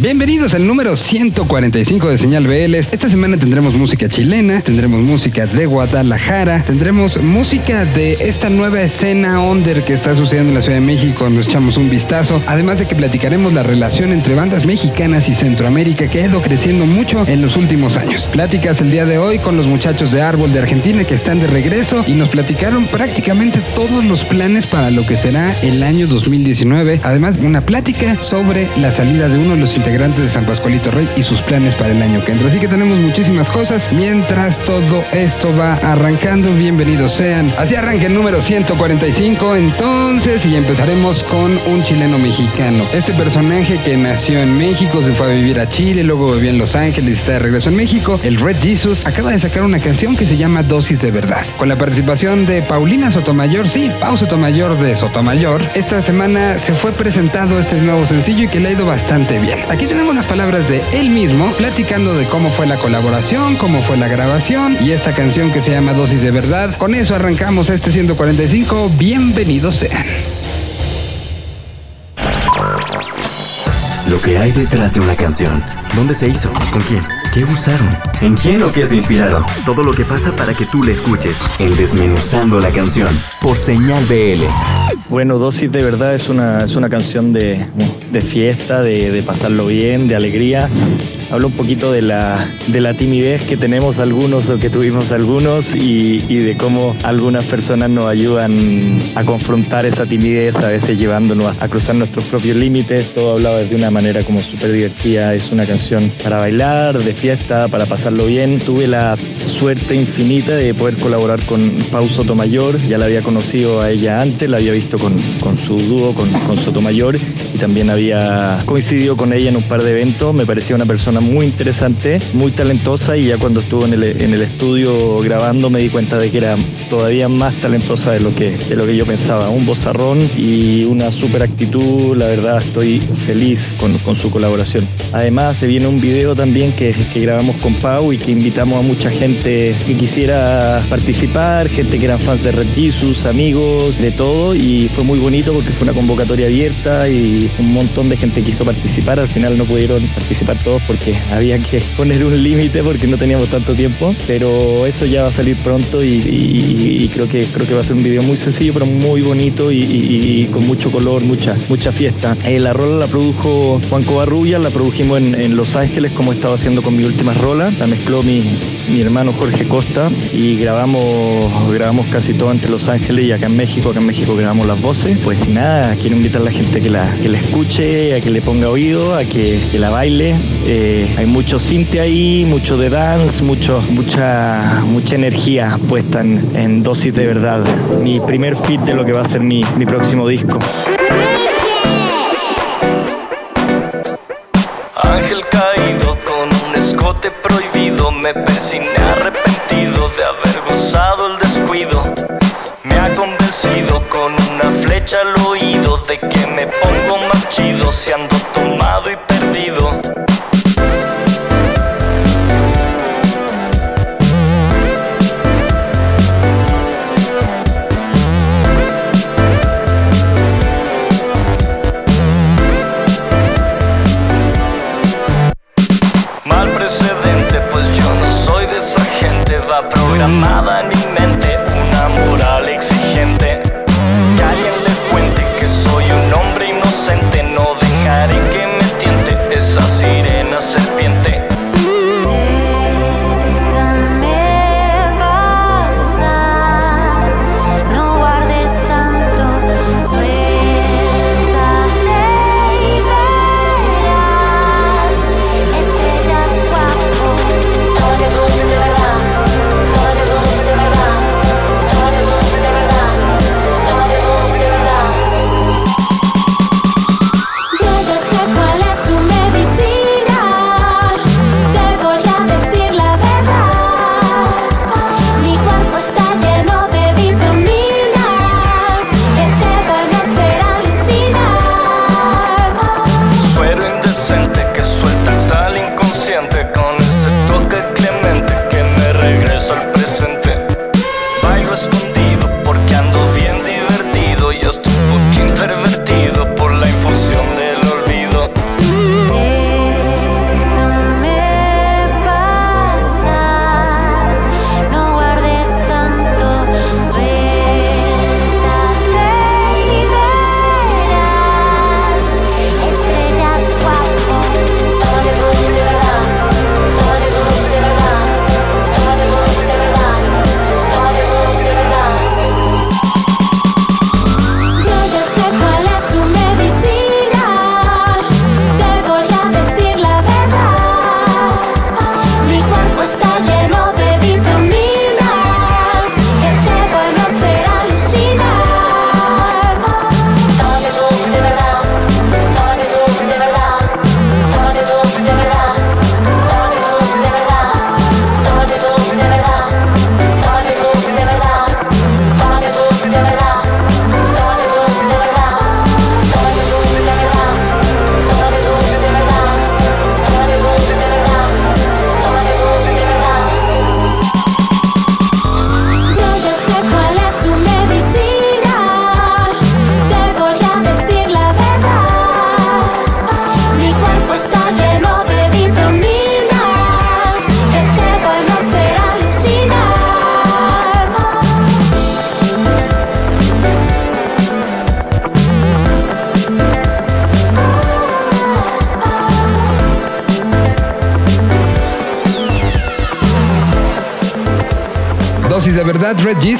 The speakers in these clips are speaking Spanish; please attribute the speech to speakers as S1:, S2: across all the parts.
S1: Bienvenidos al número 145 de Señal BL. Esta semana tendremos música chilena, tendremos música de Guadalajara, tendremos música de esta nueva escena under que está sucediendo en la Ciudad de México. Nos echamos un vistazo. Además de que platicaremos la relación entre bandas mexicanas y Centroamérica que ha ido creciendo mucho en los últimos años. Pláticas el día de hoy con los muchachos de Árbol de Argentina que están de regreso y nos platicaron prácticamente todos los planes para lo que será el año 2019. Además, una plática sobre la salida de uno de los integrantes de San Pascualito Rey y sus planes para el año que entra. Así que tenemos muchísimas cosas. Mientras todo esto va arrancando, bienvenidos sean. Así arranca el número 145 entonces y empezaremos con un chileno mexicano. Este personaje que nació en México, se fue a vivir a Chile, luego vivió en Los Ángeles y está de regreso en México. El Red Jesus acaba de sacar una canción que se llama Dosis de Verdad, con la participación de Paulina Sotomayor, sí, Pau Sotomayor de Sotomayor. Esta semana se fue presentado este nuevo sencillo y que le ha ido bastante bien. Tenemos las palabras de él mismo, platicando de cómo fue la colaboración, cómo fue la grabación y esta canción que se llama Dosis de Verdad. Con eso arrancamos este 145. Bienvenidos sean.
S2: Lo que hay detrás de una canción. ¿Dónde se hizo? ¿Con quién? ¿Qué usaron? ¿En quién o qué se inspiraron? Todo lo que pasa para que tú la escuches. El Desmenuzando la canción. Por señal BL.
S3: Bueno, Dosis de verdad es una, es una canción de, de fiesta, de, de pasarlo bien, de alegría. Habla un poquito de la, de la timidez que tenemos algunos o que tuvimos algunos y, de cómo algunas personas nos ayudan a confrontar esa timidez, a veces llevándonos a, a cruzar nuestros propios límites. Todo hablaba de una manera como súper divertida. Es una canción para bailar, de fiesta, para pasarlo bien. Tuve la suerte infinita de poder colaborar con Pau Sotomayor. Ya la había conocido a ella antes, la había visto con, con su dúo, con, con Sotomayor y también había coincidido con ella en un par de eventos. Me parecía una persona muy interesante, muy talentosa y ya cuando estuvo en el, en el estudio grabando me di cuenta de que era todavía más talentosa de lo que, de lo que yo pensaba. Un bozarrón y una super actitud. La verdad estoy feliz con, con su colaboración. Además se viene un video también que, que grabamos con Pau y que invitamos a mucha gente que quisiera participar, gente que eran fans de Red Jesus, amigos, de todo y fue muy bonito porque fue una convocatoria abierta y un montón de gente quiso participar. Al final no pudieron participar todos porque había que poner un límite porque no teníamos tanto tiempo, pero eso ya va a salir pronto y, creo que creo que va a ser un video muy sencillo pero muy bonito y, con mucho color, mucha mucha fiesta. Eh, la rola la produjo Juan Covarrubia, la produjimos en, Los Ángeles como estaba haciendo con mi última rola, la mezcló mi, mi hermano Jorge Costa y grabamos grabamos casi todo entre Los Ángeles y acá en México, acá en México grabamos las voces. Pues sin nada, quiero invitar a la gente que la, que la escuche, a que le ponga oído, a que, que la baile. Eh, hay mucho cinte ahí, mucho de dance, mucho, mucha, mucha energía puesta en, en dosis de verdad. Mi primer fit de lo que va a ser mi, mi próximo disco.
S4: Ángel caído con un escote prohibido Me persiné arrepentido de haber gozado el descuido Me ha convencido con una flecha al oído De que me pongo más chido si ando tomado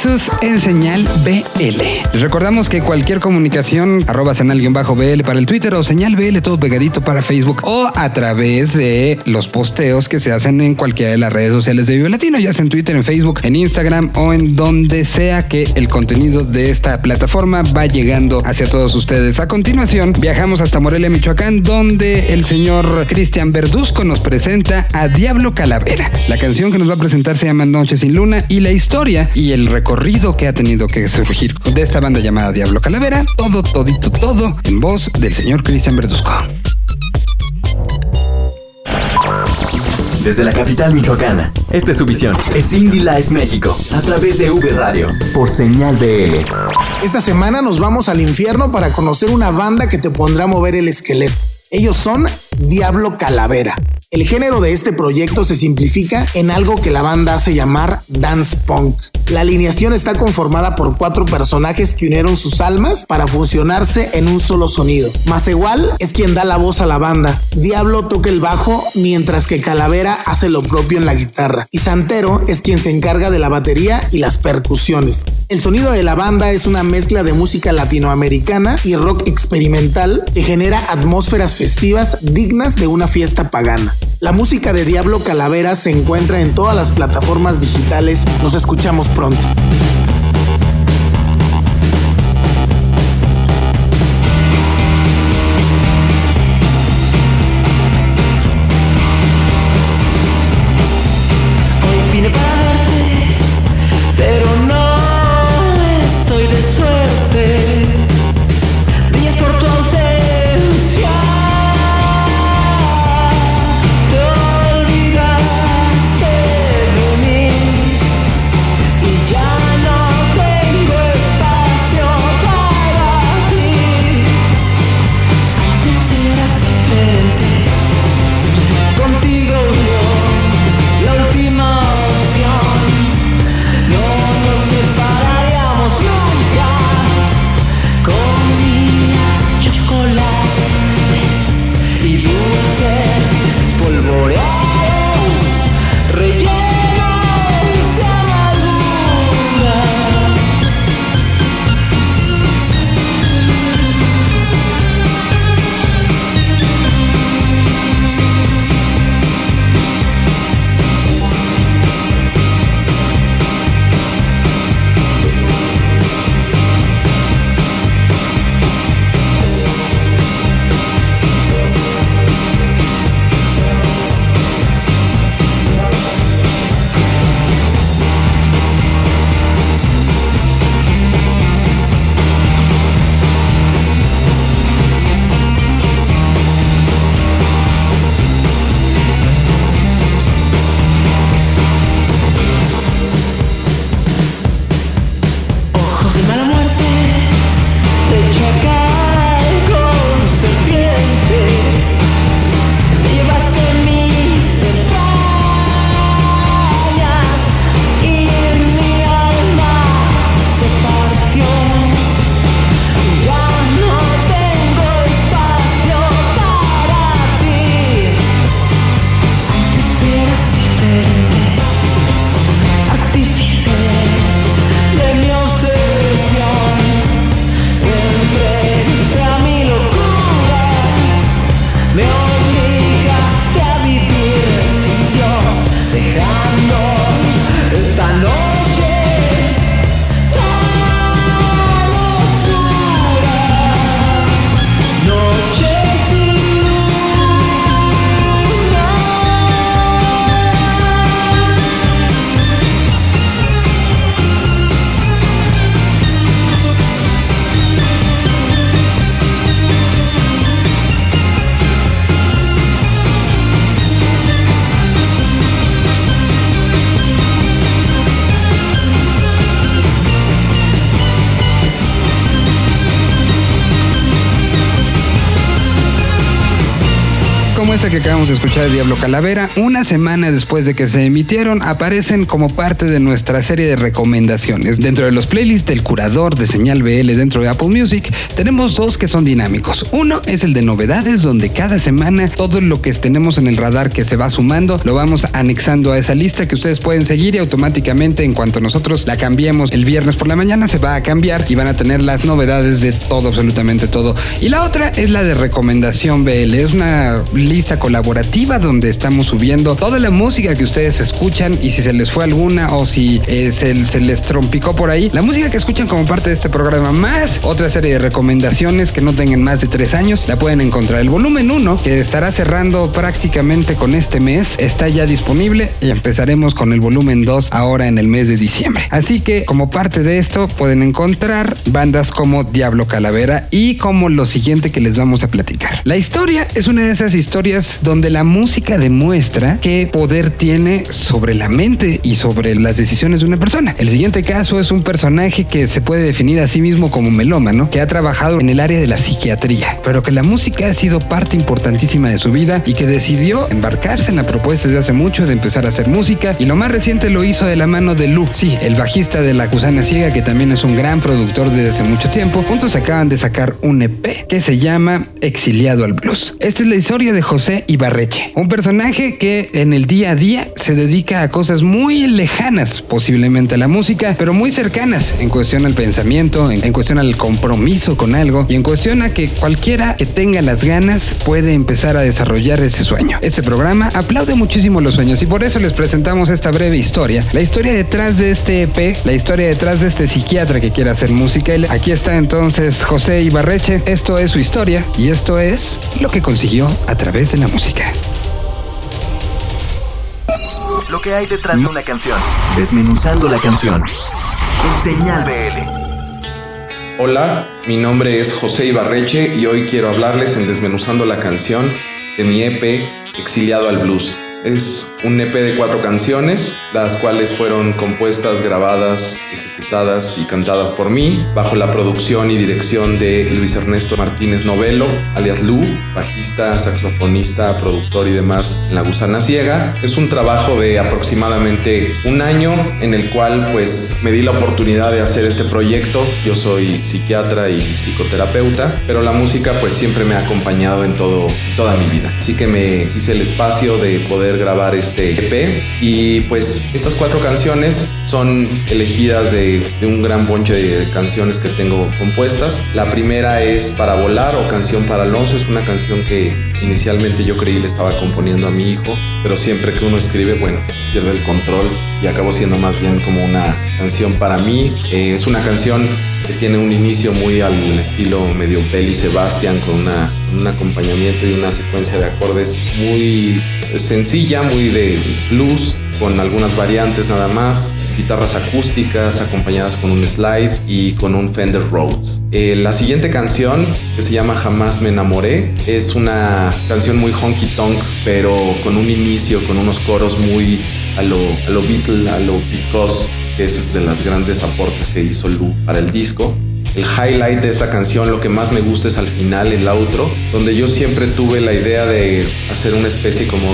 S1: Jesus en señal BL. Recordamos que cualquier comunicación, arroba señal-BL para el Twitter o señal BL todo pegadito para Facebook o a través de los posteos que se hacen en cualquiera de las redes sociales de Vive Latino, ya sea en Twitter, en Facebook, en Instagram o en donde sea que el contenido de esta plataforma va llegando hacia todos ustedes. A continuación, viajamos hasta Morelia, Michoacán, donde el señor Cristian Verduzco nos presenta a Diablo Calavera. La canción que nos va a presentar se llama Noche sin Luna y la historia y el recorrido que ha tenido que surgir de esta banda llamada Diablo Calavera, todo, todito, todo en voz del señor Cristian Verduzco.
S2: Desde la capital michoacana, esta es su visión. Es Indie Life México, a través de V Radio, por señal BL.
S5: Esta semana nos vamos al infierno para conocer una banda que te pondrá a mover el esqueleto. Ellos son Diablo Calavera. El género de este proyecto se simplifica en algo que la banda hace llamar dance punk. La alineación está conformada por cuatro personajes que unieron sus almas para fusionarse en un solo sonido. Más igual es quien da la voz a la banda. Diablo toca el bajo mientras que Calavera hace lo propio en la guitarra. Y Santero es quien se encarga de la batería y las percusiones. El sonido de la banda es una mezcla de música latinoamericana y rock experimental que genera atmósferas festivas dignas de una fiesta pagana. La música de Diablo Calavera se encuentra en todas las plataformas digitales. Nos escuchamos pronto.
S1: Que acabamos de escuchar de Diablo Calavera, una semana después de que se emitieron, aparecen como parte de nuestra serie de recomendaciones. Dentro de los playlists del curador de señal BL dentro de Apple Music, tenemos dos que son dinámicos. Uno es el de novedades, donde cada semana todo lo que tenemos en el radar que se va sumando, lo vamos anexando a esa lista que ustedes pueden seguir y automáticamente en cuanto nosotros la cambiemos el viernes por la mañana, se va a cambiar y van a tener las novedades de todo, absolutamente todo. Y la otra es la de recomendación BL. Es una lista colaborativa donde estamos subiendo toda la música que ustedes escuchan y si se les fue alguna o si eh, se, les trompicó por ahí, la música que escuchan como parte de este programa más otra serie de recomendaciones que no tengan más de tres años, la pueden encontrar. El volumen 1, que estará cerrando prácticamente con este mes, está ya disponible y empezaremos con el volumen 2 ahora en el mes de diciembre. Así que como parte de esto pueden encontrar bandas como Diablo Calavera y como lo siguiente que les vamos a platicar. La historia es una de esas historias donde la música demuestra qué poder tiene sobre la mente y sobre las decisiones de una persona. El siguiente caso es un personaje que se puede definir a sí mismo como melómano, que ha trabajado en el área de la psiquiatría, pero que la música ha sido parte importantísima de su vida y que decidió embarcarse en la propuesta desde hace mucho de empezar a hacer música y lo más reciente lo hizo de la mano de Lu, sí, el bajista de La Gusana Ciega, que también es un gran productor desde hace mucho tiempo. Juntos acaban de sacar un EP que se llama Exiliado al Blues. Esta es la historia de José Ibarreche, un personaje que en el día a día se dedica a cosas muy lejanas posiblemente a la música, pero muy cercanas en cuestión al pensamiento, en, cuestión al compromiso con algo y en cuestión a que cualquiera que tenga las ganas puede empezar a desarrollar ese sueño. Este programa aplaude muchísimo los sueños y por eso les presentamos esta breve historia. La historia detrás de este EP, la historia detrás de este psiquiatra que quiere hacer música. Aquí está entonces José Ibarreche. Esto es su historia y esto es lo que consiguió a través de la música.
S2: Lo que hay detrás de una canción. Desmenuzando la canción. En Señal BL.
S6: Hola, mi nombre es José Ibarreche y hoy quiero hablarles en Desmenuzando la canción de mi EP Exiliado al Blues. Es un EP de cuatro canciones, las cuales fueron compuestas, grabadas, ejecutadas y cantadas por mí, bajo la producción y dirección de Luis Ernesto Martínez Novelo, alias Lu, bajista, saxofonista, productor y demás en La Gusana Ciega. Es un trabajo de aproximadamente un año en el cual pues me di la oportunidad de hacer este proyecto. Yo soy psiquiatra y psicoterapeuta, pero la música pues siempre me ha acompañado en todo, toda mi vida. Así que me hice el espacio de poder grabar este EP y pues estas cuatro canciones son elegidas de un gran bonche de canciones que tengo compuestas. La primera es Para Volar o Canción para Alonso. Es una canción que inicialmente yo creí le estaba componiendo a mi hijo, pero siempre que uno escribe, bueno, pierde el control y acabó siendo más bien como una canción para mí. Eh, es una canción que tiene un inicio muy al estilo medio Peli Sebastian con una, un acompañamiento y una secuencia de acordes muy sencilla, muy de blues con algunas variantes nada más, guitarras acústicas acompañadas con un slide y con un Fender Rhodes. Eh, la siguiente canción, que se llama Jamás me enamoré, es una canción muy honky tonk, pero con un inicio, con unos coros muy a lo, a lo Beatle, a lo Because, que ese es de las grandes aportes que hizo Lou para el disco. El highlight de esa canción, lo que más me gusta es al final, el outro, donde yo siempre tuve la idea de hacer una especie como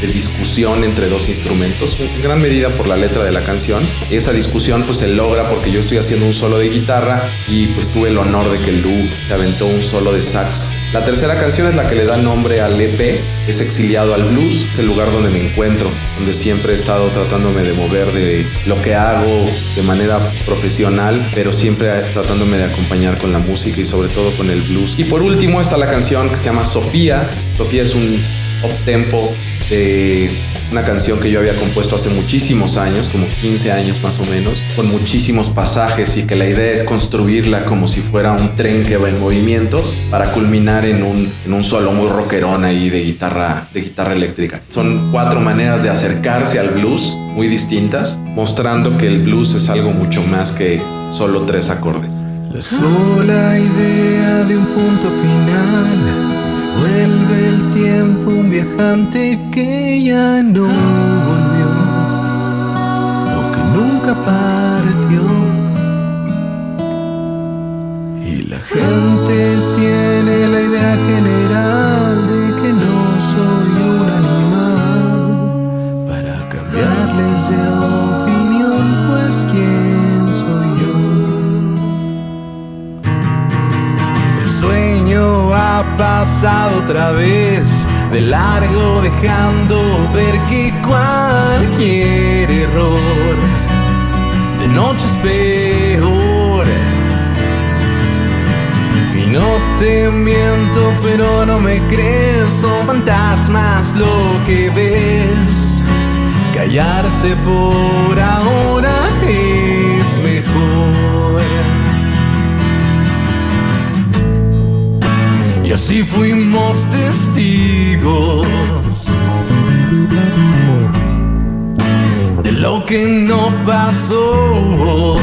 S6: de discusión entre dos instrumentos, en gran medida por la letra de la canción. Esa discusión pues se logra porque yo estoy haciendo un solo de guitarra y pues tuve el honor de que Lou se aventó un solo de sax. La tercera canción es la que le da nombre al EP, es Exiliado al Blues, es el lugar donde me encuentro, donde siempre he estado tratándome de mover de lo que hago de manera profesional, pero siempre tratándome de acompañar con la música y sobre todo con el blues. Y por último está la canción que se llama Sofía. Sofía es un up tempo de una canción que yo había compuesto hace muchísimos años, como 15 años más o menos, con muchísimos pasajes y que la idea es construirla como si fuera un tren que va en movimiento para culminar en un, en un solo muy rockerón ahí de guitarra, de guitarra eléctrica. Son cuatro maneras de acercarse al blues muy distintas, mostrando que el blues es algo mucho más que solo tres acordes.
S7: La sola idea de un punto final Vuelve el tiempo un viajante que ya no volvió, o que nunca partió. Y la gente tiene la idea general pasado otra vez de largo dejando ver que cualquier error de noche es peor. Y no te miento, pero no me crees, son fantasmas lo que ves. Callarse por ahora es mejor. Y así fuimos testigos de lo que no pasó.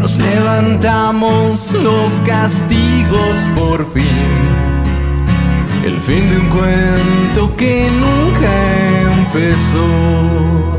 S7: Nos levantamos los castigos por fin. El fin de un cuento que nunca empezó.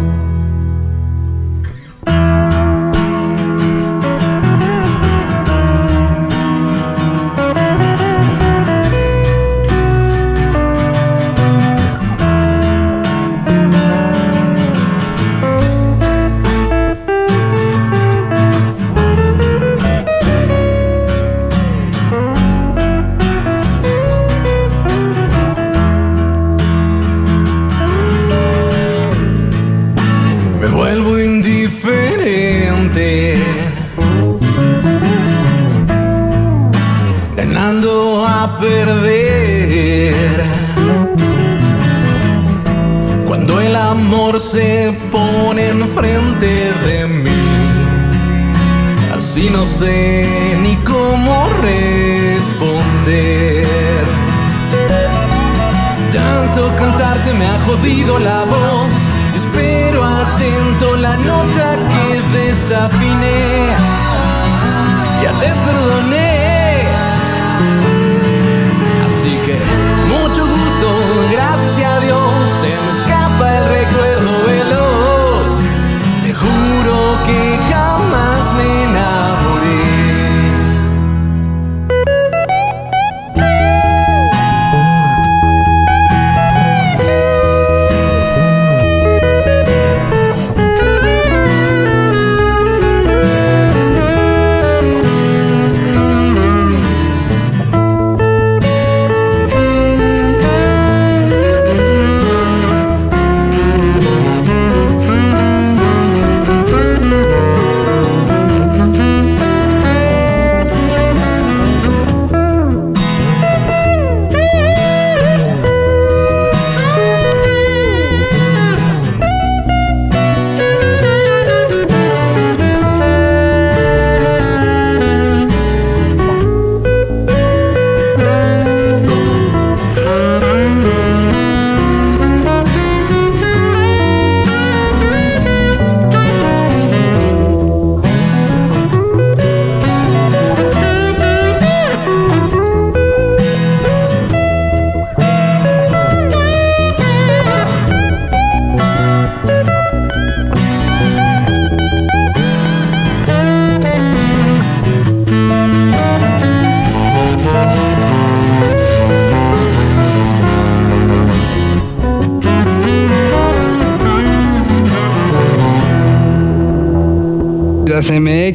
S7: Se pone enfrente de mí, así no sé ni cómo responder. Tanto cantarte me ha jodido la voz. Espero atento la nota que desafiné. Ya te perdoné.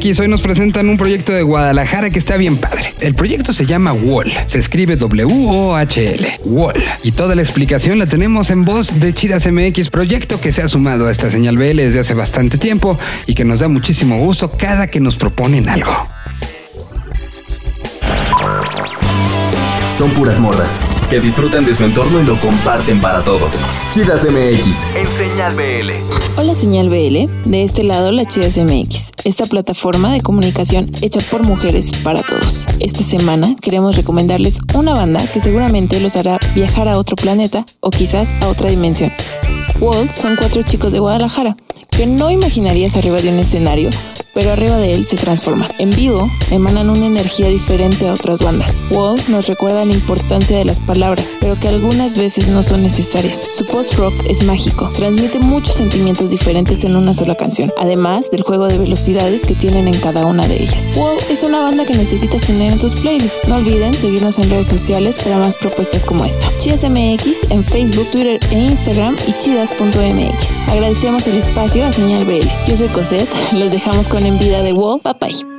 S1: MX, hoy nos presentan un proyecto de Guadalajara que está bien padre. El proyecto se llama Wall, se escribe W-O-H-L, Wall. Y toda la explicación la tenemos en voz de Chidas MX, proyecto que se ha sumado a esta señal BL desde hace bastante tiempo y que nos da muchísimo gusto cada que nos proponen algo.
S2: Son puras morras que disfrutan de su entorno y lo comparten para todos. Chidas MX en Señal BL.
S8: Hola Señal BL, de este lado la Chidas MX, esta plataforma de comunicación hecha por mujeres para todos. Esta semana queremos recomendarles una banda que seguramente los hará viajar a otro planeta o quizás a otra dimensión. Wall son cuatro chicos de Guadalajara que no imaginarías arriba de un escenario, pero arriba de él se transforman. En vivo emanan una energía diferente a otras bandas. Wall nos recuerda la importancia de las palabras, pero que algunas veces no son necesarias. Su post-rock es mágico, transmite muchos sentimientos diferentes en una sola canción, además del juego de velocidades que tienen en cada una de ellas. Wall es una banda que necesitas tener en tus playlists. No olviden seguirnos en redes sociales para más propuestas como esta. Chidas MX en Facebook, Twitter e Instagram y chidas.mx. Agradecemos el espacio a Señal BL. Yo soy Cosette, los dejamos con En Vida de Wall. Bye bye.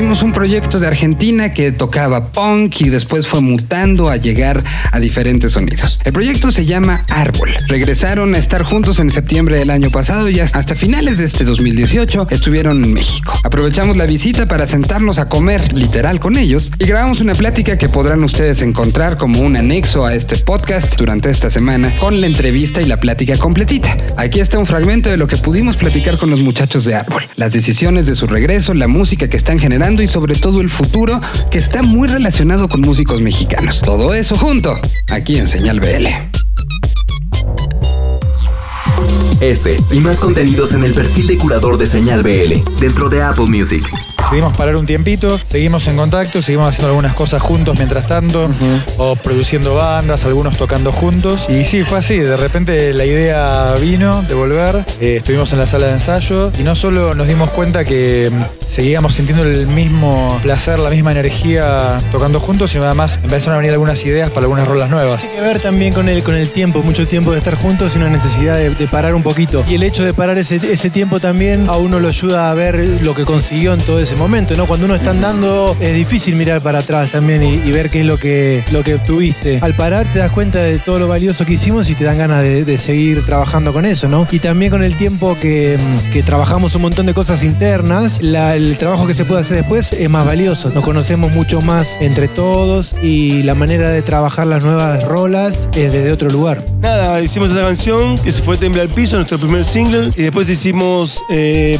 S1: Conocimos un proyecto de Argentina que tocaba punk y después fue mutando a llegar a diferentes sonidos. El proyecto se llama Árbol. Regresaron a estar juntos en septiembre del año pasado y hasta finales de este 2018 estuvieron en México. Aprovechamos la visita para sentarnos a comer literal con ellos y grabamos una plática que podrán ustedes encontrar como un anexo a este podcast durante esta semana con la entrevista y la plática completita. Aquí está un fragmento de lo que pudimos platicar con los muchachos de Árbol, las decisiones de su regreso, la música que están generando y sobre todo el futuro que está muy relacionado con músicos mexicanos. Todo eso junto, aquí en Señal BL.
S2: Este y más contenidos en el perfil de curador de Señal BL dentro de Apple Music.
S9: Decidimos parar un tiempito, seguimos en contacto, seguimos haciendo algunas cosas juntos mientras tanto, o produciendo bandas, algunos tocando juntos. Y sí, fue así, de repente la idea vino de volver, eh, estuvimos en la sala de ensayo y no solo nos dimos cuenta que mm, seguíamos sintiendo el mismo placer, la misma energía tocando juntos, sino además empezaron a venir algunas ideas para algunas rolas nuevas.
S10: Tiene que ver también con el, con el tiempo, mucho tiempo de estar juntos y una necesidad de, de parar un Y el hecho de parar ese, ese tiempo también a uno lo ayuda a ver lo que consiguió en todo ese momento, ¿no? Cuando uno está andando es difícil mirar para atrás también y, ver qué es lo que, lo que obtuviste. Al parar te das cuenta de todo lo valioso que hicimos y te dan ganas de, seguir trabajando con eso, ¿no? Y también con el tiempo que, que trabajamos un montón de cosas internas, el trabajo que se puede hacer después es más valioso. Nos conocemos mucho más entre todos y la manera de trabajar las nuevas rolas es desde otro lugar.
S11: Nada, hicimos esa canción que se fue Temble al Piso, nuestro primer single, y después hicimos eh,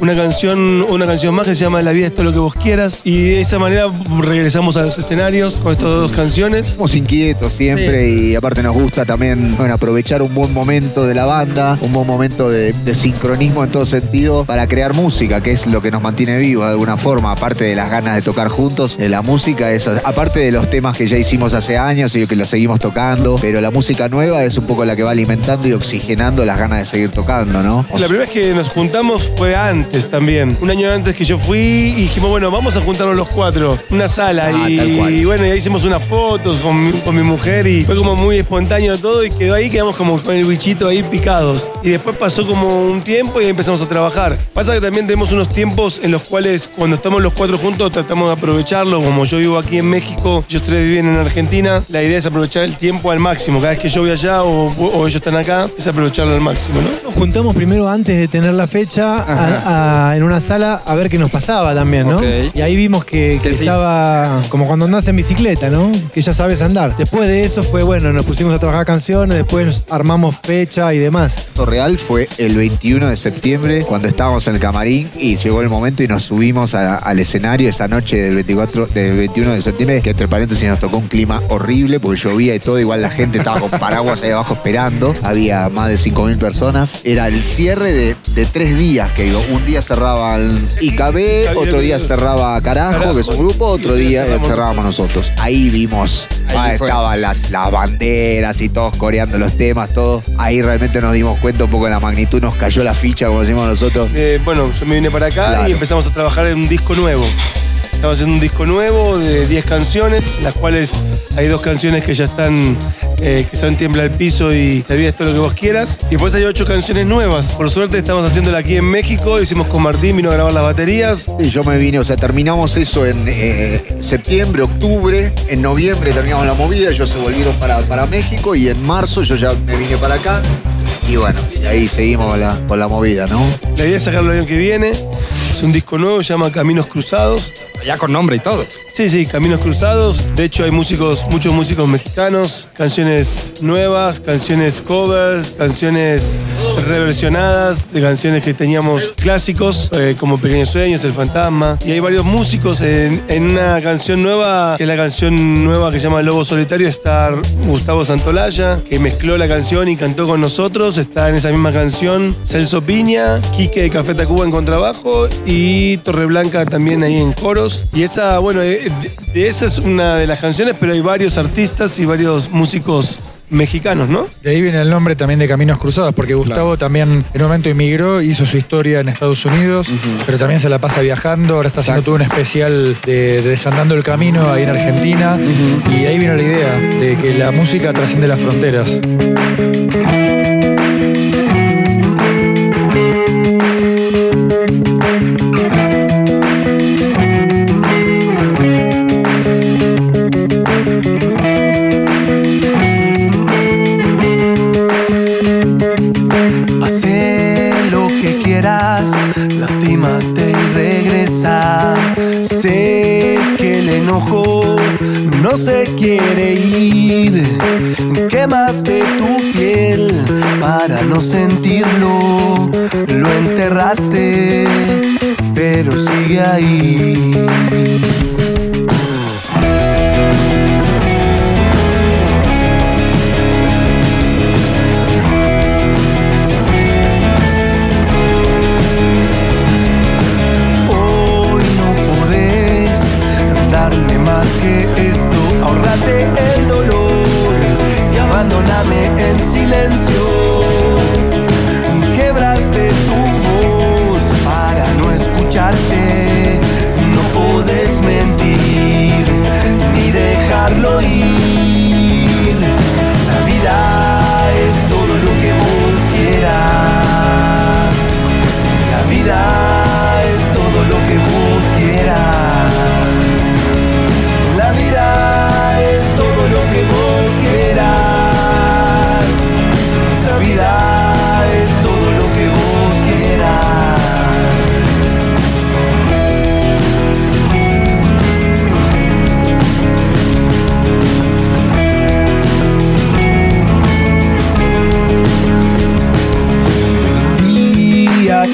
S11: una canción una canción más que se llama La vida es todo lo que vos quieras, y de esa manera regresamos a los escenarios con estas dos canciones.
S12: Somos inquietos siempre y aparte nos gusta también bueno, aprovechar un buen momento de la banda, un buen momento de, de sincronismo en todo sentido para crear música, que es lo que nos mantiene vivos de alguna forma, aparte de las ganas de tocar juntos. eh, la música es, aparte de los temas que ya hicimos hace años y que los seguimos tocando, pero la música nueva es un poco la que va alimentando y oxigenando las ganas de seguir tocando, ¿no?
S11: La primera vez que nos juntamos fue antes también, un año antes que yo fui y dijimos, bueno, vamos a juntarnos los cuatro, una sala,
S12: Ah,
S11: y,
S12: tal cual.
S11: y bueno, ya hicimos unas fotos con, mi- con mi mujer y fue como muy espontáneo todo y quedó ahí, quedamos como con el bichito ahí picados. Y después pasó como un tiempo y empezamos a trabajar. Pasa que también tenemos unos tiempos en los cuales cuando estamos los cuatro juntos tratamos de aprovecharlo, como yo vivo aquí en México, ellos tres viven en Argentina, la idea es aprovechar el tiempo al máximo. Cada vez que yo voy allá o, o ellos están acá, es aprovecharlo al máximo, ¿no?
S10: Nos juntamos primero antes de tener la fecha a- a- en una sala a ver qué nos pasaba también, ¿no? Y ahí vimos que, que
S1: Que sí.
S10: estaba como cuando andás en bicicleta, ¿no? Que ya sabes andar. Después de eso fue, bueno, nos pusimos a trabajar canciones, después armamos fecha y demás.
S12: Esto real fue el 21 de septiembre cuando estábamos en el camarín y llegó el momento y nos subimos a- al escenario esa noche del 24 del 21 de septiembre que entre paréntesis nos tocó un clima horrible porque llovía y todo igual la gente estaba con paraguas ahí abajo esperando había más de 5.000 personas era el cierre de, de tres días que digo un día cerraban IKB otro día cerraba Carajo, que es un grupo otro día cerrábamos nosotros ahí vimos
S1: Ahí
S12: ah, estaban las, las banderas y todos coreando los temas, todo. Ahí realmente nos dimos cuenta un poco de la magnitud, nos cayó la ficha, como decimos nosotros.
S11: Eh, bueno, yo me vine para acá
S12: Claro.
S11: y empezamos a trabajar en un disco nuevo. Estamos haciendo un disco nuevo de 10 canciones, las cuales hay dos canciones que ya están, eh, que son Tiembla el Piso y La vida es todo lo que vos quieras. Y después hay ocho canciones nuevas. Por suerte estamos haciéndola aquí en México, hicimos con Martín, vino a grabar las baterías.
S12: Y yo me vine, o sea, terminamos eso en eh, septiembre, octubre, en noviembre terminamos la movida, ellos se volvieron para, para México y en marzo yo ya me vine para acá. Y bueno, ahí seguimos con la, con la movida, ¿no?
S11: La idea es sacarlo el año que viene. Es un disco nuevo, se llama Caminos Cruzados.
S1: Ya con nombre y todo.
S11: Sí, sí, Caminos Cruzados. De hecho, hay músicos, muchos músicos mexicanos, canciones nuevas, canciones covers, canciones reversionadas de canciones que teníamos clásicos, eh, como Pequeños Sueños, El Fantasma. Y hay varios músicos en, una canción nueva, que es la canción nueva que se llama Lobo Solitario, está Gustavo Santolaya, que mezcló la canción y cantó con nosotros. Está en esa misma canción Celso Piña, Quique de Café Tacuba en contrabajo y Torreblanca también ahí en coros. Y esa, bueno, de, de esa es una de las canciones, pero hay varios artistas y varios músicos mexicanos, ¿no?
S9: De ahí viene el nombre también de Caminos Cruzados, porque Gustavo también en un momento emigró, hizo su historia en Estados Unidos, pero también se la pasa viajando, ahora está haciendo todo un especial de, de Desandando el Camino ahí en Argentina, y ahí vino la idea de que la música trasciende las fronteras.
S7: Sé que el enojo no se quiere ir. Quemaste tu piel para no sentirlo. Lo enterraste, pero sigue ahí.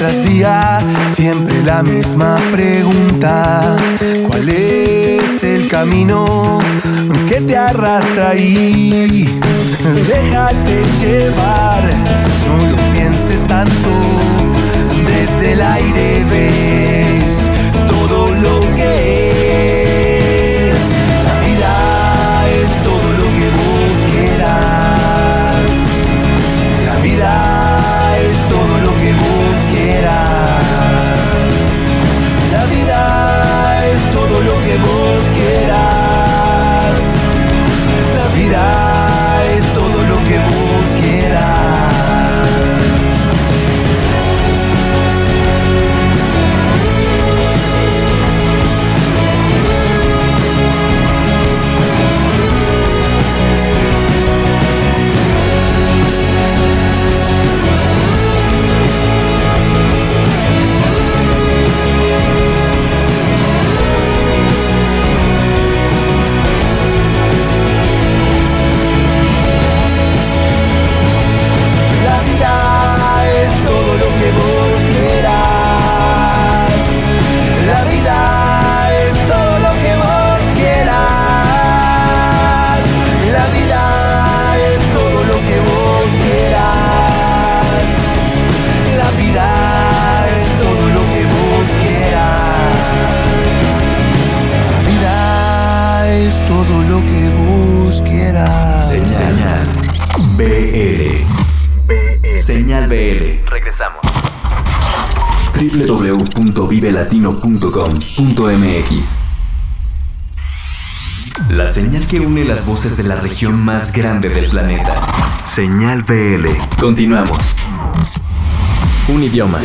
S7: Tras siempre la misma pregunta. ¿Cuál es el camino que te arrastra ahí? Déjate llevar, no lo pienses tanto. Desde el aire ves todo lo que es. La vida es todo lo que vos quieras. La vida quieras. La vida es todo lo que vos quieras. La
S2: señal que une las voces de la región más grande del planeta. Señal BL. Continuamos. Un idioma.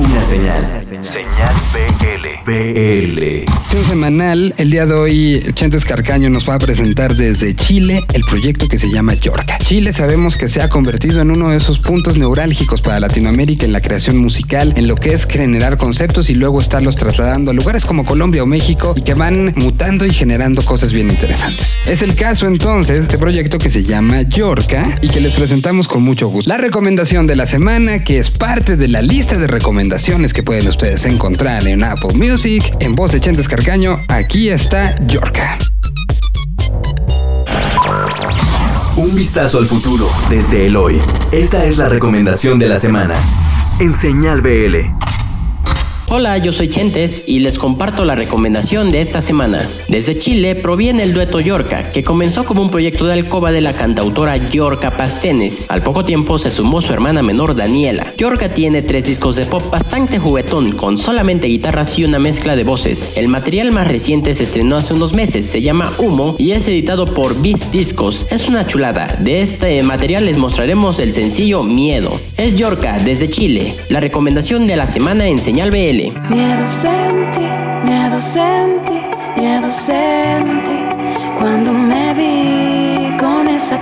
S2: Una señal. Señal BL. BL.
S1: Semanal, el día de hoy Chentes Carcaño nos va a presentar desde Chile el proyecto que se llama Yorca. Chile sabemos que se ha convertido en uno de esos puntos neurálgicos para Latinoamérica en la creación musical, en lo que es generar conceptos y luego estarlos trasladando a lugares como Colombia o México y que van mutando y generando cosas bien interesantes. Es el caso entonces de este proyecto que se llama Yorca y que les presentamos con mucho gusto. La recomendación de la semana que es parte de la lista de recomendaciones que pueden ustedes encontrar en Apple Music, en voz de Chentes Carcaño, aquí está Yorca.
S2: Un vistazo al futuro desde el hoy. Esta es la recomendación de la semana. En Señal BL.
S13: Hola, yo soy Chentes y les comparto la recomendación de esta semana. Desde Chile proviene el dueto Yorca, que comenzó como un proyecto de alcoba de la cantautora Yorca Pastenes. Al poco tiempo se sumó su hermana menor Daniela. Yorca tiene tres discos de pop bastante juguetón, con solamente guitarras y una mezcla de voces. El material más reciente se estrenó hace unos meses, se llama Humo y es editado por Beast Discos. Es una chulada. De este material les mostraremos el sencillo Miedo. Es Yorca desde Chile. La recomendación de la semana en Señal BL.
S14: Miedo sentí, miedo sentí, miedo sentí cuando me vi con esa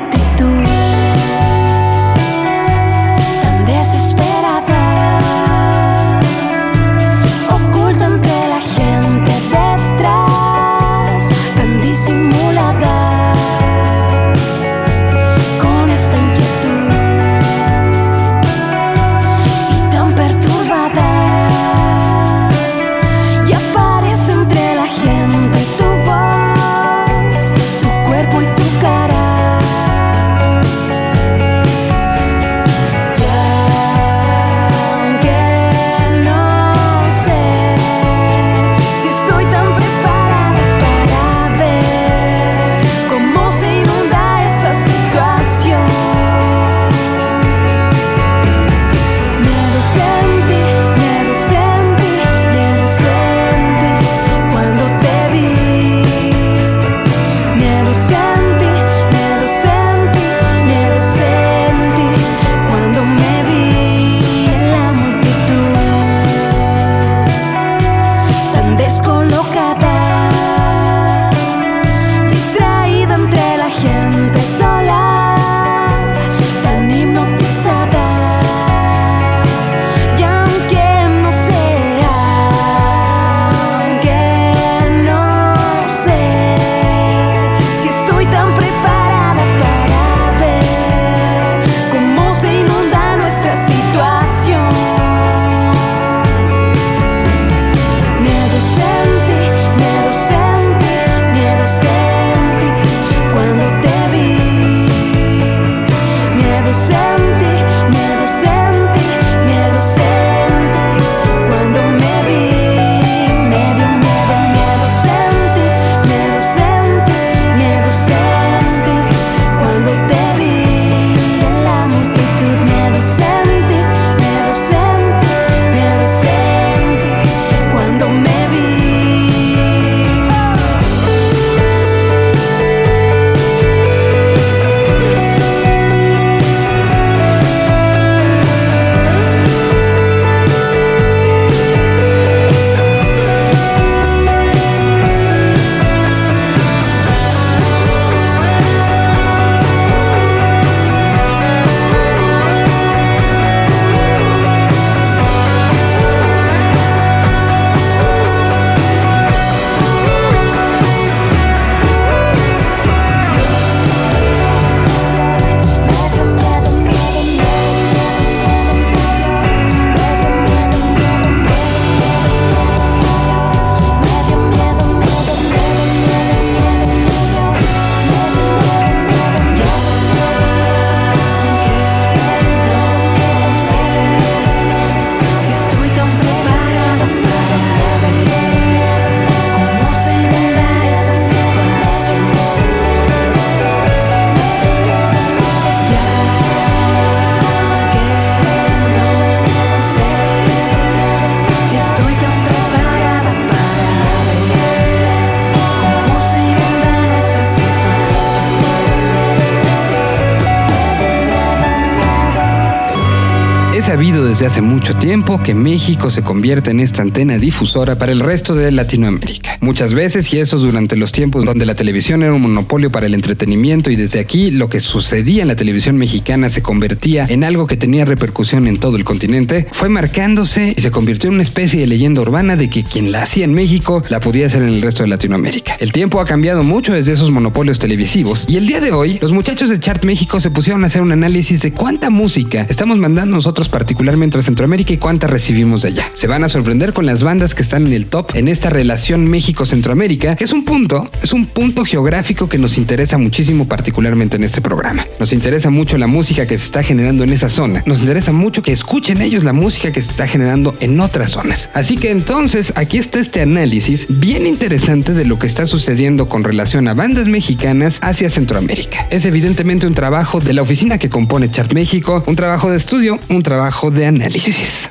S1: tiempo que México se convierte en esta antena difusora para el resto de Latinoamérica. Muchas veces, y eso durante los tiempos donde la televisión era un monopolio para el entretenimiento y desde aquí lo que sucedía en la televisión mexicana se convertía en algo que tenía repercusión en todo el continente, fue marcándose y se convirtió en una especie de leyenda urbana de que quien la hacía en México la podía hacer en el resto de Latinoamérica. El tiempo ha cambiado mucho desde esos monopolios televisivos y el día de hoy los muchachos de Chart México se pusieron a hacer un análisis de cuánta música estamos mandando nosotros particularmente a Centroamérica y cuánta recibimos de allá. Se van a sorprender con las bandas que están en el top en esta relación México-Centroamérica, que es un punto, es un punto geográfico que nos interesa muchísimo particularmente en este programa. Nos interesa mucho la música que se está generando en esa zona. Nos interesa mucho que escuchen ellos la música que se está generando en otras zonas. Así que entonces aquí está este análisis bien interesante de lo que está sucediendo con relación a bandas mexicanas hacia Centroamérica. Es evidentemente un trabajo de la oficina que compone Chart México, un trabajo de estudio, un trabajo de análisis.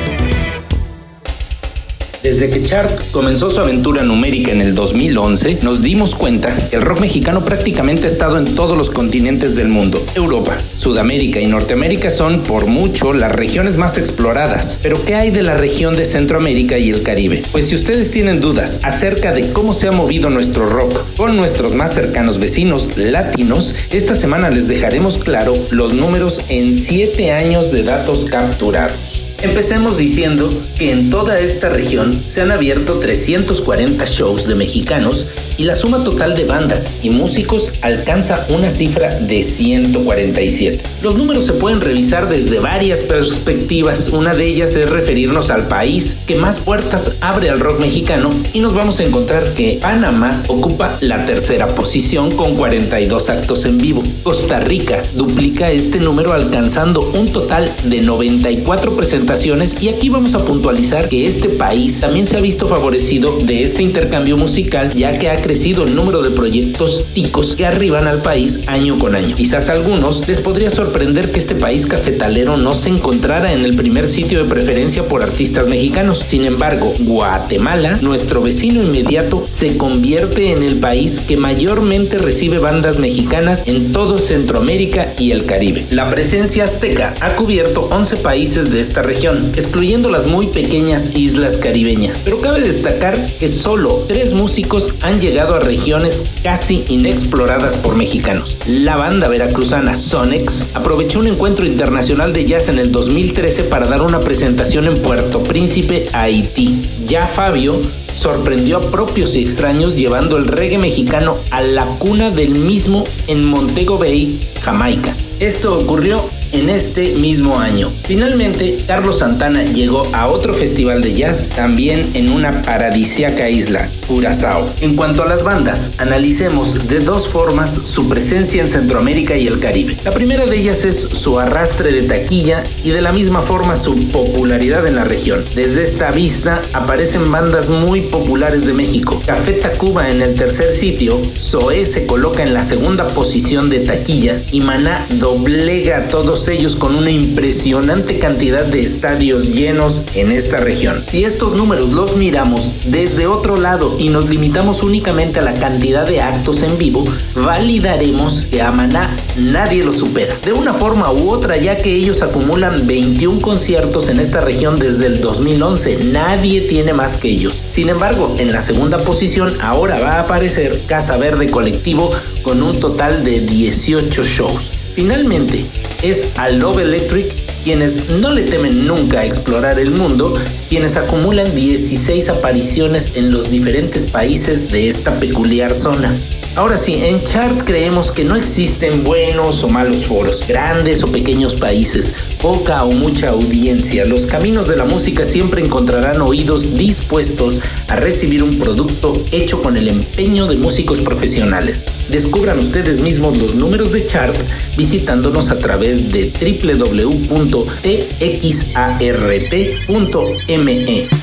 S15: Desde que Chart comenzó su aventura numérica en el 2011, nos dimos cuenta que el rock mexicano prácticamente ha estado en todos los continentes del mundo. Europa, Sudamérica y Norteamérica son, por mucho, las regiones más exploradas. Pero ¿qué hay de la región de Centroamérica y el Caribe? Pues si ustedes tienen dudas acerca de cómo se ha movido nuestro rock con nuestros más cercanos vecinos latinos, esta semana les dejaremos claro los números en 7 años de datos capturados. Empecemos diciendo que en toda esta región se han abierto 340 shows de mexicanos y la suma total de bandas y músicos alcanza una cifra de 147. Los números se pueden revisar desde varias perspectivas, una de ellas es referirnos al país que más puertas abre al rock mexicano y nos vamos a encontrar que Panamá ocupa la tercera posición con 42 actos en vivo. Costa Rica duplica este número alcanzando un total de 94 presentaciones y aquí vamos a puntualizar que este país también se ha visto favorecido de este intercambio musical ya que ha crecido el número de proyectos ticos que arriban al país año con año. Quizás a algunos les podría sorprender que este país cafetalero no se encontrara en el primer sitio de preferencia por artistas mexicanos. Sin embargo, Guatemala, nuestro vecino inmediato, se convierte en el país que mayormente recibe bandas mexicanas en todo Centroamérica y el Caribe. La presencia azteca ha cubierto 11 países de esta región, excluyendo las muy pequeñas islas caribeñas. Pero cabe destacar que solo tres músicos han llegado a regiones casi inexploradas por mexicanos. La banda veracruzana Sonex aprovechó un encuentro internacional de jazz en el 2013 para dar una presentación en Puerto Príncipe, Haití. Ya Fabio sorprendió a propios y extraños llevando el reggae mexicano a la cuna del mismo en Montego Bay, Jamaica. Esto ocurrió en este mismo año. Finalmente, Carlos Santana llegó a otro festival de jazz, también en una paradisiaca isla, Curazao. En cuanto a las bandas, analicemos de dos formas su presencia en Centroamérica y el Caribe. La primera de ellas es su arrastre de taquilla y de la misma forma su popularidad en la región. Desde esta vista aparecen bandas muy populares de México. Café Tacuba en el tercer sitio, Zoé se coloca en la segunda posición de taquilla y Maná doblega a todos ellos con una impresionante cantidad de estadios llenos en esta región. Si estos números los miramos desde otro lado y nos limitamos únicamente a la cantidad de actos en vivo, validaremos que a Maná nadie lo supera. De una forma u otra, ya que ellos acumulan 21 conciertos en esta región desde el 2011, nadie tiene más que ellos. Sin embargo, en la segunda posición ahora va a aparecer Casa Verde Colectivo con un total de 18 shows. Finalmente, es a Love Electric quienes no le temen nunca a explorar el mundo, quienes acumulan 16 apariciones en los diferentes países de esta peculiar zona. Ahora sí, en Chart creemos que no existen buenos o malos foros, grandes o pequeños países, poca o mucha audiencia. Los caminos de la música siempre encontrarán oídos dispuestos a recibir un producto hecho con el empeño de músicos profesionales. Descubran ustedes mismos los números de Chart visitándonos a través de www.txart.me.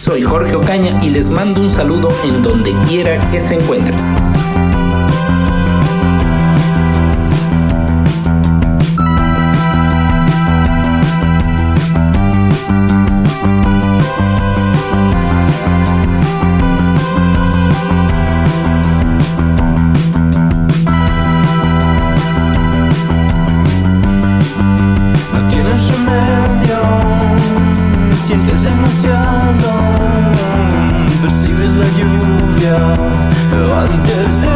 S15: Soy Jorge Ocaña y les mando un saludo en donde quiera que se encuentren.
S16: I'm just.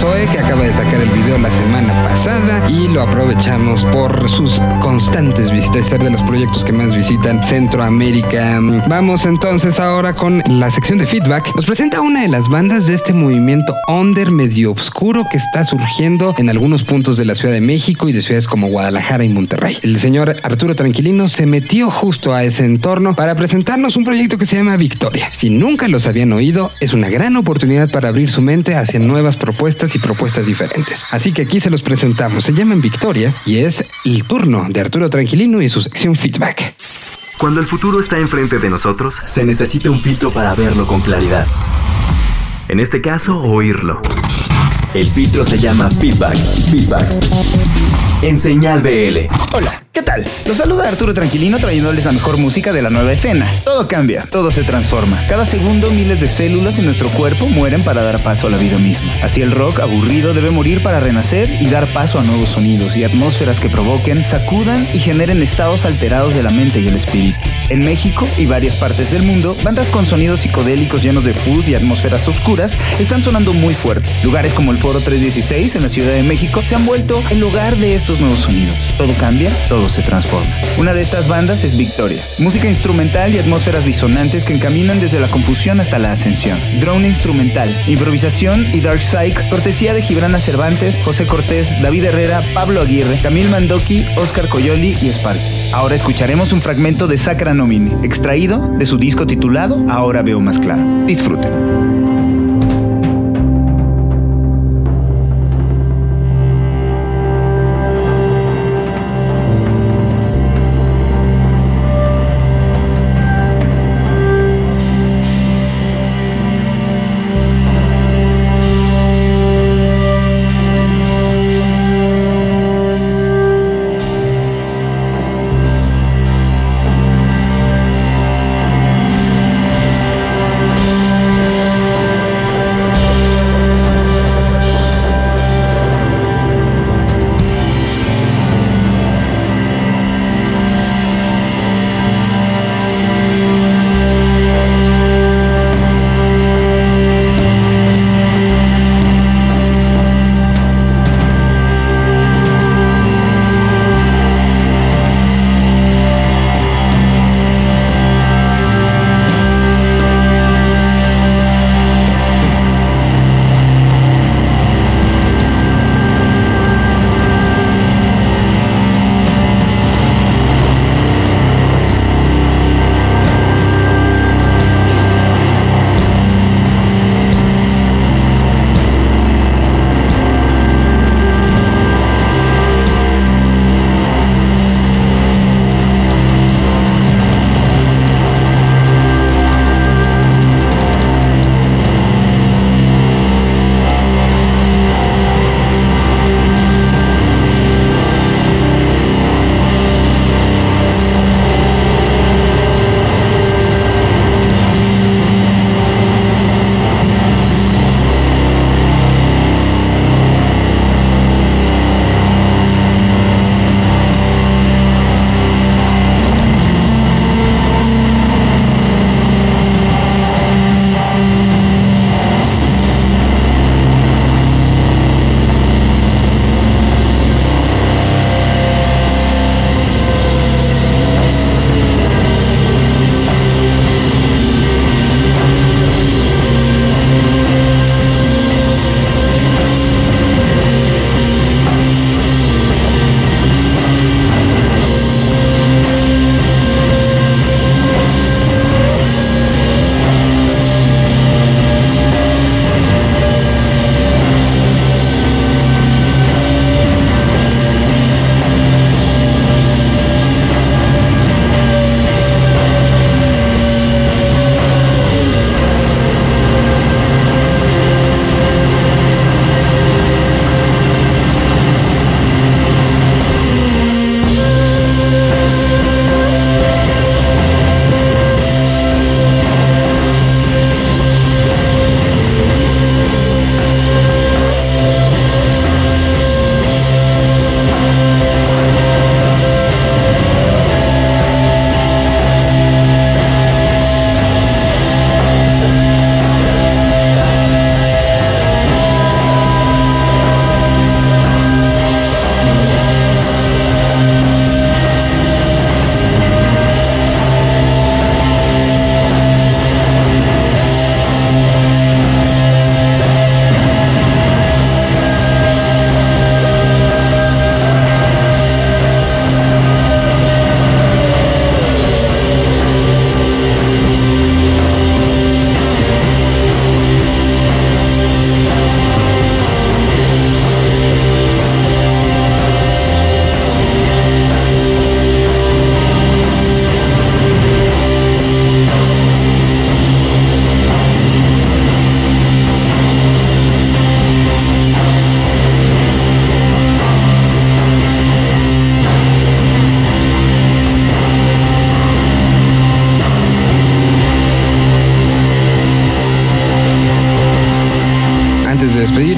S16: Zoe, que acaba de sacar el video la semana aprovechamos por sus constantes visitas, ser de los proyectos que más visitan Centroamérica. Vamos entonces ahora con la sección de feedback. Nos presenta una de las bandas de este movimiento under medio oscuro que está surgiendo en algunos puntos de la Ciudad de México y de ciudades como Guadalajara y Monterrey. El señor Arturo Tranquilino se metió justo a ese entorno para presentarnos un proyecto que se llama Victoria. Si nunca los habían oído, es una gran oportunidad para abrir su mente hacia nuevas propuestas y propuestas diferentes. Así que aquí se los presentamos. Se llaman Victoria y es el turno de Arturo Tranquilino y su sección feedback.
S2: Cuando el futuro está enfrente de nosotros, se necesita un filtro para verlo con claridad. En este caso, oírlo. El filtro se llama feedback. Feedback. En señal BL.
S16: Hola.
S17: ¿Qué tal? Los saluda Arturo Tranquilino trayéndoles la mejor música de la nueva escena. Todo cambia, todo se transforma. Cada segundo miles de células en nuestro cuerpo mueren para dar paso a la vida misma. Así el rock aburrido debe morir para renacer y dar paso a nuevos sonidos y atmósferas que provoquen, sacudan y generen estados alterados de la mente y el espíritu. En México y varias partes del mundo, bandas con sonidos psicodélicos llenos de fuzz y atmósferas oscuras están sonando muy fuerte. Lugares como el Foro 316 en la Ciudad de México se han vuelto el lugar de estos nuevos sonidos. Todo cambia, todo se transforma. Una de estas bandas es Victoria, música instrumental y atmósferas disonantes que encaminan desde la confusión hasta la ascensión. Drone instrumental, improvisación y dark psych, cortesía de Gibrana Cervantes, José Cortés, David Herrera, Pablo Aguirre, Camil Mandoki, Oscar Coyoli y Spark. Ahora escucharemos un fragmento de Sacra Nomine, extraído de su disco titulado Ahora veo más claro. Disfruten.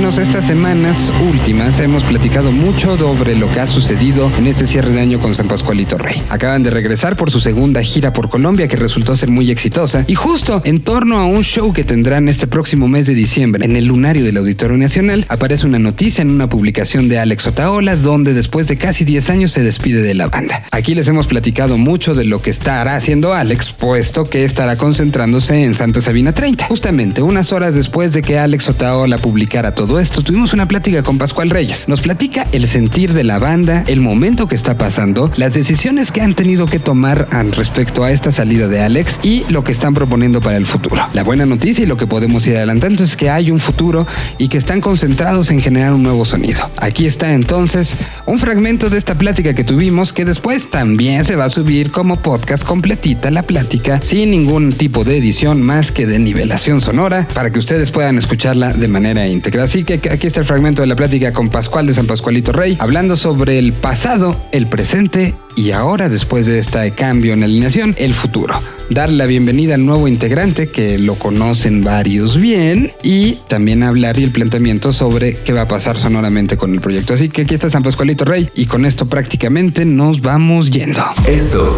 S1: Despedirnos, estas semanas últimas hemos platicado mucho sobre lo que ha sucedido en este cierre de año con San Pascualito Rey. Acaban de regresar por su segunda gira por Colombia que resultó ser muy exitosa y justo en torno a un show que tendrán este próximo mes de diciembre en el lunario del Auditorio Nacional aparece una noticia en una publicación de Alex Otaola donde después de casi 10 años se despide de la banda. Aquí les hemos platicado mucho de lo que estará haciendo Alex, puesto que estará concentrándose en Santa Sabina 30. Justamente unas horas después de que Alex Otaola publicara todo esto, tuvimos una plática con Pascual Reyes. Nos platica el sentir de la banda, el momento que está pasando, las decisiones que han tenido que tomar respecto a esta salida de Alex y lo que están proponiendo para el futuro. La buena noticia y lo que podemos ir adelantando es que hay un futuro y que están concentrados en generar un nuevo sonido. Aquí está entonces un fragmento de esta plática que tuvimos que después también se va a subir como podcast completita la plática sin ningún tipo de edición más que de nivelación sonora para que ustedes puedan escucharla de manera íntegra. Así aquí está el fragmento de la plática con Pascual de San Pascualito Rey hablando sobre el pasado, el presente y ahora, después de este cambio en alineación, el futuro. Dar la bienvenida al nuevo integrante, que lo conocen varios bien, y también hablar y el planteamiento sobre qué va a pasar sonoramente con el proyecto. Así que aquí está San Pascualito Rey, y con esto prácticamente nos vamos yendo.
S2: Esto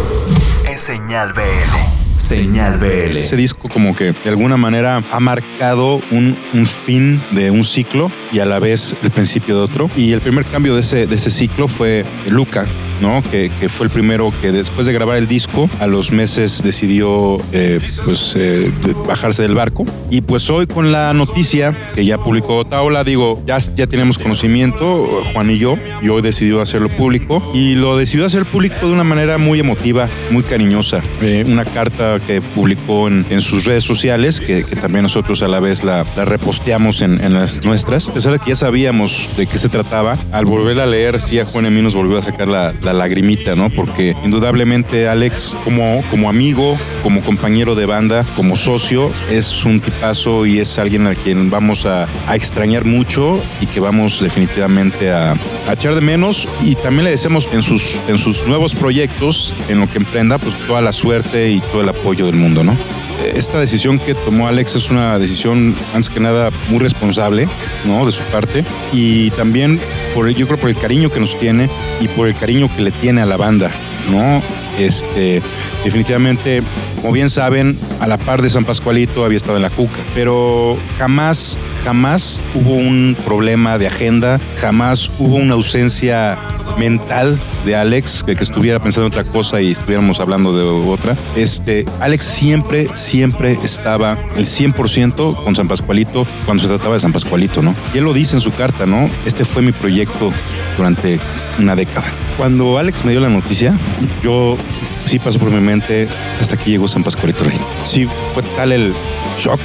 S2: es Señal BL. Señal BL.
S18: Ese disco como que de alguna manera ha marcado un, un, fin de un ciclo y a la vez el principio de otro. Y el primer cambio de ese, de ese ciclo fue Luca, ¿no? Que, que, fue el primero que después de grabar el disco, a los meses decidió eh, pues, eh, bajarse del barco. Y pues hoy con la noticia que ya publicó Taola, digo, ya, ya tenemos conocimiento, Juan y yo, y hoy decidió hacerlo público. Y lo decidió hacer público de una manera muy emotiva, muy cariñosa. Eh, una carta que publicó en, en sus redes sociales, que, que, también nosotros a la vez la, la reposteamos en, en, las nuestras. Pesar de que ya sabíamos de qué se trataba, al volver a leer, sí a Juan y a mí nos volvió a sacar la, la lagrimita, ¿no? Porque indudablemente Alex, como, como amigo, como compañero de banda, como socio, es un tipazo y es alguien al quien vamos a, a extrañar mucho y que vamos definitivamente a, a, echar de menos. Y también le deseamos en sus, en sus nuevos proyectos, en lo que emprenda, pues toda la suerte y todo el apoyo del mundo, ¿no? Esta decisión que tomó Alex es una decisión, antes que nada, muy responsable, ¿no? De su parte. Y también, por, yo creo, por el cariño que nos tiene y por el cariño que le tiene a la banda, ¿no? Este, definitivamente, como bien saben, a la par de San Pascualito había estado en la Cuca, pero jamás, jamás hubo un problema de agenda, jamás hubo una ausencia mental de Alex, que, que estuviera pensando en otra cosa y estuviéramos hablando de otra. Este, Alex siempre, siempre estaba el 100% con San Pascualito cuando se trataba de San Pascualito, ¿no? Y él lo dice en su carta, ¿no? Este fue mi proyecto durante una década. Cuando Alex me dio la noticia, yo sí pasó por mi mente hasta que llegó San Pascualito Rey. Sí, fue tal el shock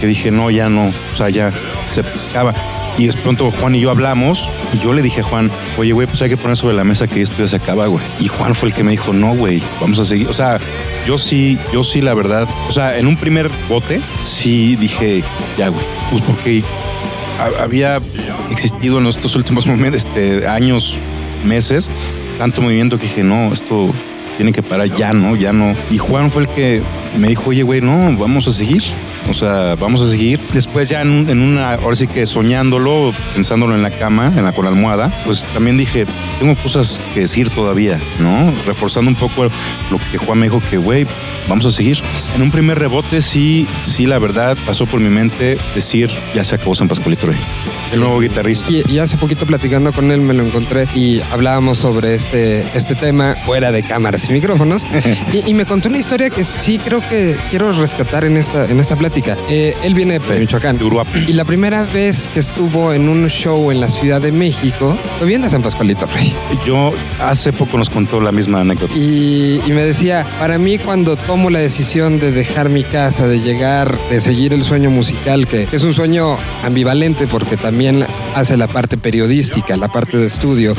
S18: que dije, no, ya no, o sea, ya se acaba. Y de pronto Juan y yo hablamos y yo le dije a Juan, oye, güey, pues hay que poner sobre la mesa que esto ya se acaba, güey. Y Juan fue el que me dijo, no, güey, vamos a seguir. O sea, yo sí, yo sí, la verdad. O sea, en un primer bote, sí dije, ya, güey, pues porque había existido en estos últimos momentos, este, años, meses, tanto movimiento que dije, no, esto tiene que parar ya, ¿no? Ya no. Y Juan fue el que me dijo, oye, güey, no, vamos a seguir. O sea, vamos a seguir. Después ya en, en, una, ahora sí que soñándolo, pensándolo en la cama, en la con la almohada, pues también dije, tengo cosas que decir todavía, ¿no? Reforzando un poco lo que Juan me dijo que, güey, vamos a seguir. En un primer rebote sí, sí, la verdad, pasó por mi mente decir, ya se acabó San Pascualito Rey. El nuevo guitarrista.
S1: Y, y, hace poquito platicando con él me lo encontré y hablábamos sobre este, este tema fuera de cámaras y micrófonos. y, y, me contó una historia que sí creo que quiero rescatar en esta, en esta plática. Eh, él viene de Michoacán.
S18: De.
S1: Y la primera vez que estuvo en un show en la Ciudad de México fue viendo a San Pascualito Rey.
S18: Yo hace poco nos contó la misma anécdota.
S1: Y, y me decía, para mí cuando tomo la decisión de dejar mi casa, de llegar, de seguir el sueño musical, que es un sueño ambivalente porque también hace la parte periodística, la parte de estudio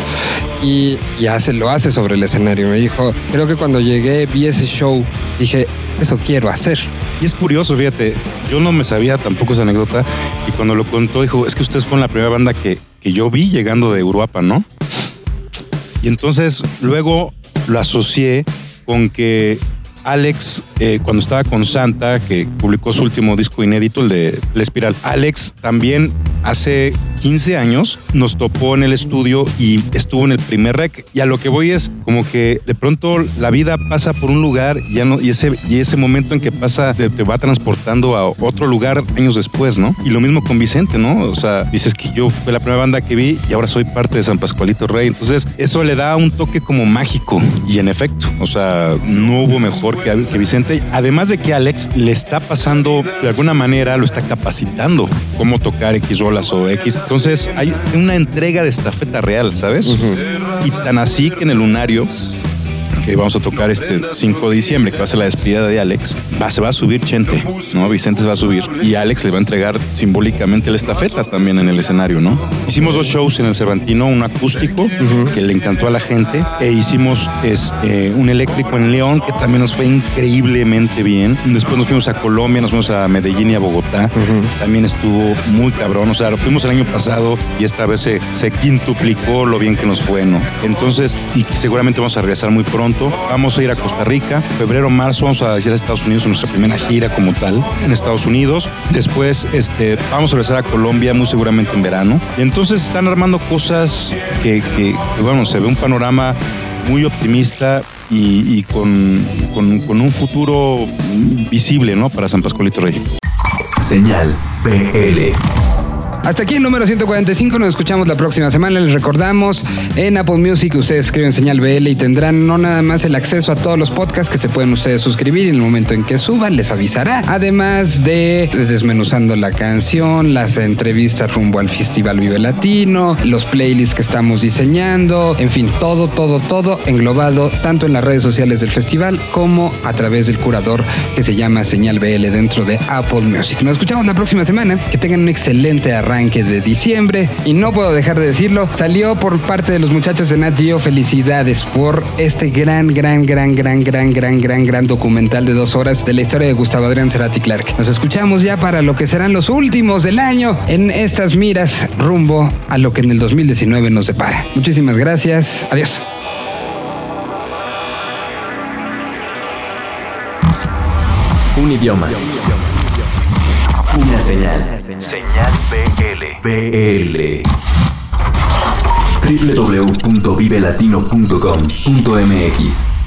S1: y, y hace, lo hace sobre el escenario. Me dijo, creo que cuando llegué, vi ese show, dije, eso quiero hacer.
S18: Y es curioso, fíjate, yo no me sabía tampoco esa anécdota y cuando lo contó dijo, es que ustedes fueron la primera banda que, que yo vi llegando de Uruapa, ¿no? Y entonces luego lo asocié con que Alex, eh, cuando estaba con Santa, que publicó su último disco inédito, el de La Espiral, Alex también hace 15 años nos topó en el estudio y estuvo en el primer rec. Y a lo que voy es como que de pronto la vida pasa por un lugar y, ese, momento en que pasa te, va transportando a otro lugar años después, ¿no? Y lo mismo con Vicente, ¿no? O sea, dices que yo fue la primera banda que vi y ahora soy parte de San Pascualito Rey. Entonces, eso le da un toque como mágico. Y en efecto, o sea, no hubo mejor que Vicente. Además de que Alex le está pasando, de alguna manera, lo está capacitando cómo tocar X rolas o X. Entonces, hay una entrega de estafeta real, ¿sabes? Y tan así que en el lunario que vamos a tocar este 5 de diciembre, que va a ser la despedida de Alex, va, se va a subir Chente, ¿no? Vicente se va a subir y Alex le va a entregar simbólicamente la estafeta también en el escenario, ¿no? Hicimos dos shows en el Cervantino, un acústico que le encantó a la gente e hicimos este, un eléctrico en León que también nos fue increíblemente bien. Después nos fuimos a Colombia, nos fuimos a Medellín y a Bogotá, también estuvo muy cabrón, o sea, fuimos el año pasado y esta vez se, se quintuplicó lo bien que nos fue, ¿no? Entonces, y seguramente vamos a regresar muy pronto. Vamos a ir a Costa Rica. Febrero, marzo vamos a ir a Estados Unidos en nuestra primera gira como tal en Estados Unidos. Después este, vamos a regresar a Colombia muy seguramente en verano. Y entonces están armando cosas que, bueno, se ve un panorama muy optimista y, con, con- un futuro visible, ¿no? Para San Pascualito Rey.
S2: Señal BL.
S1: Hasta aquí el número 145, nos escuchamos la próxima semana. Les recordamos en Apple Music ustedes escriben señal BL y tendrán no nada más el acceso a todos los podcasts que se pueden ustedes suscribir en el momento en que suban les avisará. Además de desmenuzando la canción, las entrevistas rumbo al Festival Vive Latino, los playlists que estamos diseñando, en fin, todo, todo, todo englobado tanto en las redes sociales del festival como a través del curador que se llama Señal BL dentro de Apple Music. Nos escuchamos la próxima semana. Que tengan un excelente arranque de diciembre. Y no puedo dejar de decirlo, salió por parte de los muchachos de Nat Geo felicidades por este gran, gran, gran, gran, gran, gran, gran, gran documental de dos horas de la historia de Gustavo Adrián Cerati Clark. Nos escuchamos ya para lo que serán los últimos del año en estas miras rumbo a lo que en el 2019 nos depara. Muchísimas gracias. Adiós.
S2: Un idioma. Una señal. Señal BL. BL. www.vivelatino.com.mx